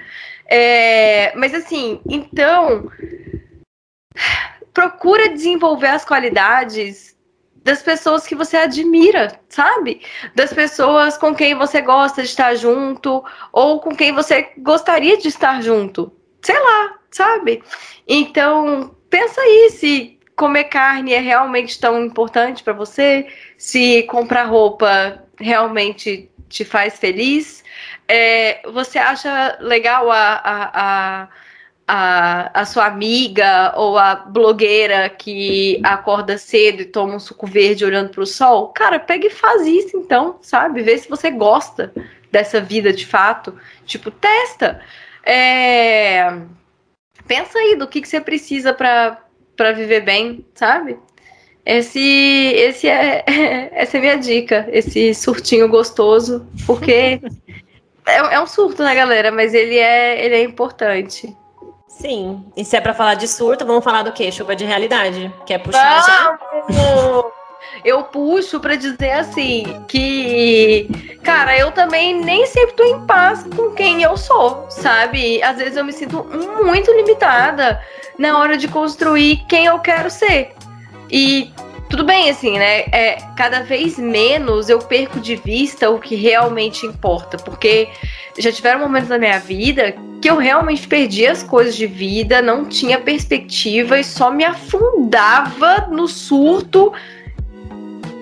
É, mas assim, então. <sighs> Procura desenvolver as qualidades das pessoas que você admira, sabe? Das pessoas com quem você gosta de estar junto ou com quem você gostaria de estar junto. Sei lá, sabe? Então, pensa aí se comer carne é realmente tão importante para você, se comprar roupa realmente te faz feliz. É, você acha legal a, a, a a, a sua amiga ou a blogueira que acorda cedo e toma um suco verde olhando para o sol, cara, pega e faz isso então, sabe? Vê se você gosta dessa vida de fato. Tipo, testa. É... Pensa aí do que, que você precisa para viver bem, sabe? Esse, esse é, <laughs> essa é a minha dica, esse surtinho gostoso, porque <laughs> é, é um surto, né, galera? Mas ele é, ele é importante. Sim. E se é para falar de surto, vamos falar do quê? Chuva de realidade. Quer puxar já? Eu puxo para dizer assim que, cara, eu também nem sempre tô em paz com quem eu sou, sabe? Às vezes eu me sinto muito limitada na hora de construir quem eu quero ser. E tudo bem, assim, né? É, cada vez menos eu perco de vista o que realmente importa, porque já tiveram momentos na minha vida que eu realmente perdi as coisas de vida, não tinha perspectiva e só me afundava no surto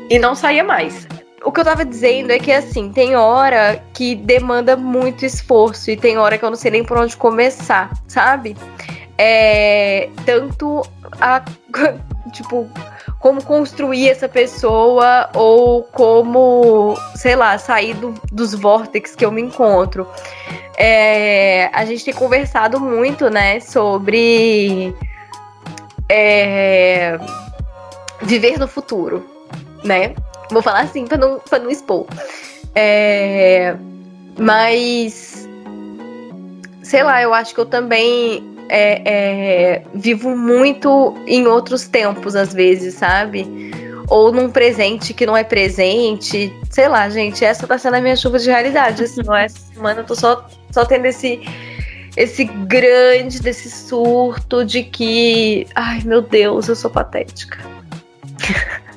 e não saía mais. O que eu tava dizendo é que, assim, tem hora que demanda muito esforço e tem hora que eu não sei nem por onde começar, sabe? É, tanto a. <laughs> Tipo, como construir essa pessoa ou como, sei lá, sair do, dos vórtices que eu me encontro. É, a gente tem conversado muito, né, sobre é, viver no futuro, né? Vou falar assim para não, pra não expor. É, mas, sei lá, eu acho que eu também é, é, vivo muito em outros tempos, às vezes, sabe? Ou num presente que não é presente. Sei lá, gente, essa tá sendo a minha chuva de realidade. Assim, essa semana eu tô só, só tendo esse, esse grande, desse surto de que. Ai, meu Deus, eu sou patética. <laughs>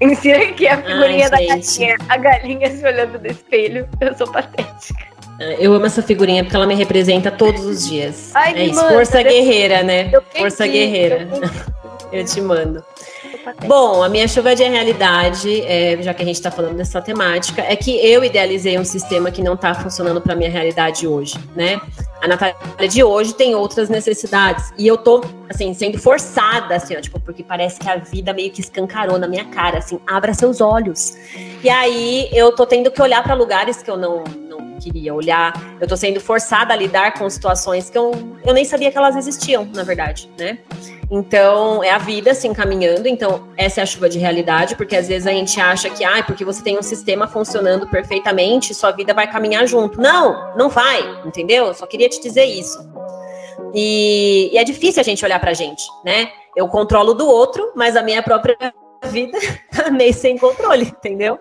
Insira aqui a figurinha Ai, da galinha. A galinha se olhando no espelho. Eu sou patética. Ah, eu amo essa figurinha porque ela me representa todos os dias. Ai, é isso, força guerreira, né? Força guerreira. Eu, <laughs> eu te mando. Bom, a minha chuva de realidade, é, já que a gente está falando dessa temática, é que eu idealizei um sistema que não está funcionando para minha realidade hoje, né? A Natália de hoje tem outras necessidades e eu tô assim sendo forçada, assim, ó, tipo, porque parece que a vida meio que escancarou na minha cara, assim, abra seus olhos. E aí eu tô tendo que olhar para lugares que eu não queria olhar. Eu tô sendo forçada a lidar com situações que eu, eu nem sabia que elas existiam, na verdade, né? Então, é a vida se encaminhando. Então, essa é a chuva de realidade, porque às vezes a gente acha que, ah, porque você tem um sistema funcionando perfeitamente, sua vida vai caminhar junto. Não, não vai, entendeu? Só queria te dizer isso. E, e é difícil a gente olhar pra gente, né? Eu controlo do outro, mas a minha própria vida <laughs> tá meio sem controle, entendeu?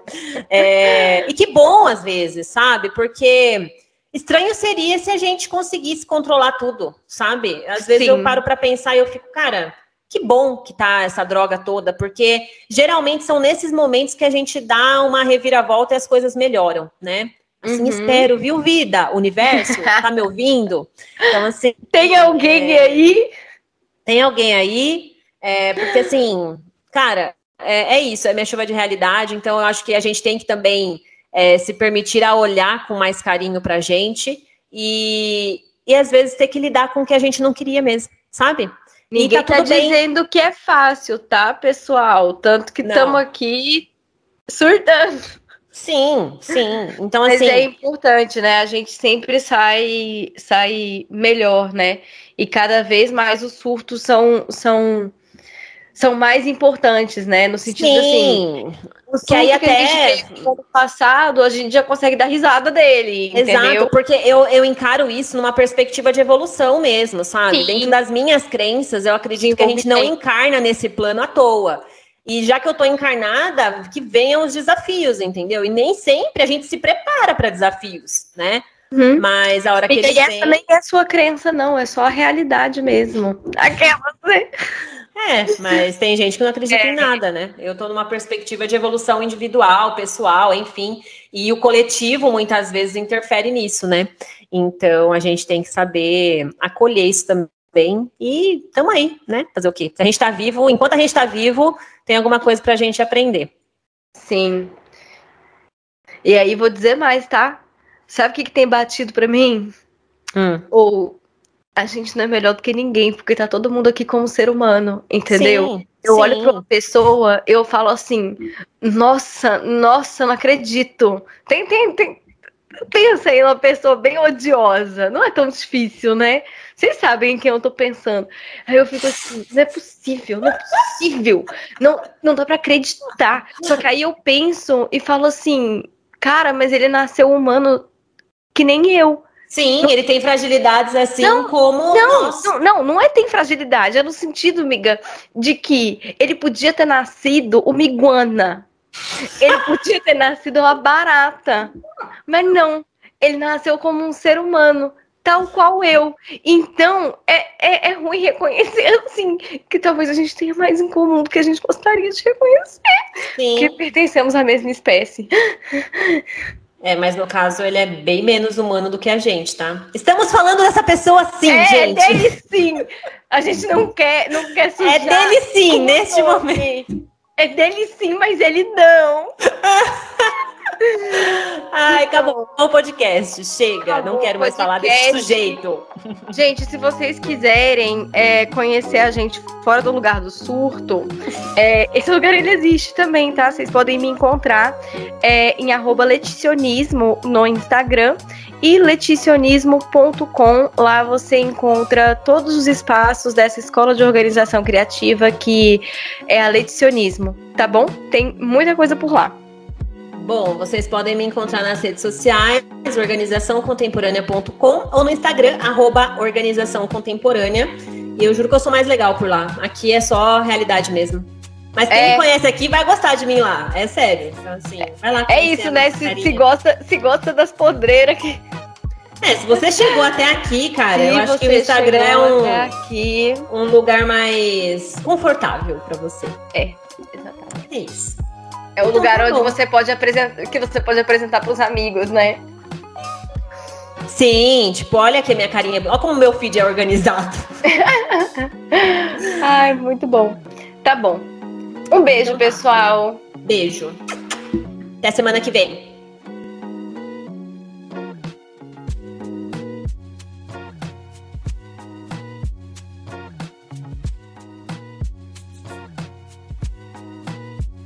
É, e que bom, às vezes, sabe? Porque Estranho seria se a gente conseguisse controlar tudo, sabe? Às vezes Sim. eu paro para pensar e eu fico, cara, que bom que tá essa droga toda, porque geralmente são nesses momentos que a gente dá uma reviravolta e as coisas melhoram, né? Assim uhum. espero, viu, vida? Universo, <laughs> tá me ouvindo? Então, assim. Tem alguém é... aí? Tem alguém aí? É, porque, assim, cara, é, é, isso, é minha chuva de realidade, então eu acho que a gente tem que também é, se permitir a olhar com mais carinho para a gente e, e às vezes ter que lidar com o que a gente não queria mesmo, sabe? Ninguém tá, tá dizendo que é fácil, tá, pessoal? Tanto que estamos aqui surtando. Sim, sim. Então, Mas assim. é importante, né? A gente sempre sai, sai melhor, né? E cada vez mais os surtos são, são são mais importantes, né? No sentido assim, Sim. assim. O que aí até no ano passado a gente já consegue dar risada dele. Exato, entendeu? porque eu, eu encaro isso numa perspectiva de evolução mesmo, sabe? Sim. Dentro das minhas crenças, eu acredito que a gente não encarna nesse plano à toa. E já que eu tô encarnada, que venham os desafios, entendeu? E nem sempre a gente se prepara para desafios, né? Uhum. Mas a hora que ele essa vem... nem é sua crença, não, é só a realidade mesmo. Aquela, né? É, mas tem gente que não acredita é. em nada, né? Eu estou numa perspectiva de evolução individual, pessoal, enfim, e o coletivo muitas vezes interfere nisso, né? Então a gente tem que saber acolher isso também e estamos aí, né? Fazer o quê? Se a gente está vivo, enquanto a gente está vivo, tem alguma coisa para a gente aprender. Sim. E aí vou dizer mais, tá? Sabe o que, que tem batido para mim? Hum. Ou a gente não é melhor do que ninguém, porque tá todo mundo aqui como ser humano, entendeu? Sim, eu sim. olho pra uma pessoa, eu falo assim, nossa, nossa, não acredito. Tem, tem, tem. Pensa em uma pessoa bem odiosa. Não é tão difícil, né? Vocês sabem em quem eu tô pensando. Aí eu fico assim, não é possível, não é possível. Não, não dá para acreditar. Só que aí eu penso e falo assim, cara, mas ele nasceu humano que nem eu. Sim, não, ele tem fragilidades assim não, como. Não, nós. não, não, não é tem fragilidade, é no sentido, amiga, de que ele podia ter nascido uma iguana. Ele podia ter nascido uma barata. Mas não, ele nasceu como um ser humano, tal qual eu. Então, é, é, é ruim reconhecer, <laughs> assim, que talvez a gente tenha mais em comum do que a gente gostaria de reconhecer. Sim. Que pertencemos à mesma espécie. É, mas no caso ele é bem menos humano do que a gente, tá? Estamos falando dessa pessoa sim, é, gente. É dele sim. A gente não quer, não quer sujar. É dele sim, neste momento. É dele sim, mas ele não. <laughs> Ai, acabou o podcast. Chega, acabou não quero mais falar desse sujeito. Gente, se vocês quiserem é, conhecer a gente fora do lugar do surto, é, esse lugar ele existe também, tá? Vocês podem me encontrar é, em leticionismo no Instagram e leticionismo.com. Lá você encontra todos os espaços dessa escola de organização criativa que é a Leticionismo, tá bom? Tem muita coisa por lá. Bom, vocês podem me encontrar nas redes sociais, organizaçãocontemporânea.com ou no Instagram, arroba organização contemporânea. E eu juro que eu sou mais legal por lá. Aqui é só realidade mesmo. Mas quem é... me conhece aqui vai gostar de mim lá. É sério. Então, assim, vai lá. É isso, né? Se, se, gosta, se gosta das podreiras que. É, se você chegou até aqui, cara, se eu acho que o Instagram é um, aqui... um lugar mais confortável para você. É, exatamente. É isso. É o lugar onde você pode apresentar, que você pode apresentar para os amigos, né? Sim, tipo, olha aqui a minha carinha. Olha como meu feed é organizado. <laughs> Ai, muito bom. Tá bom. Um beijo, então tá. pessoal. Beijo. Até semana que vem.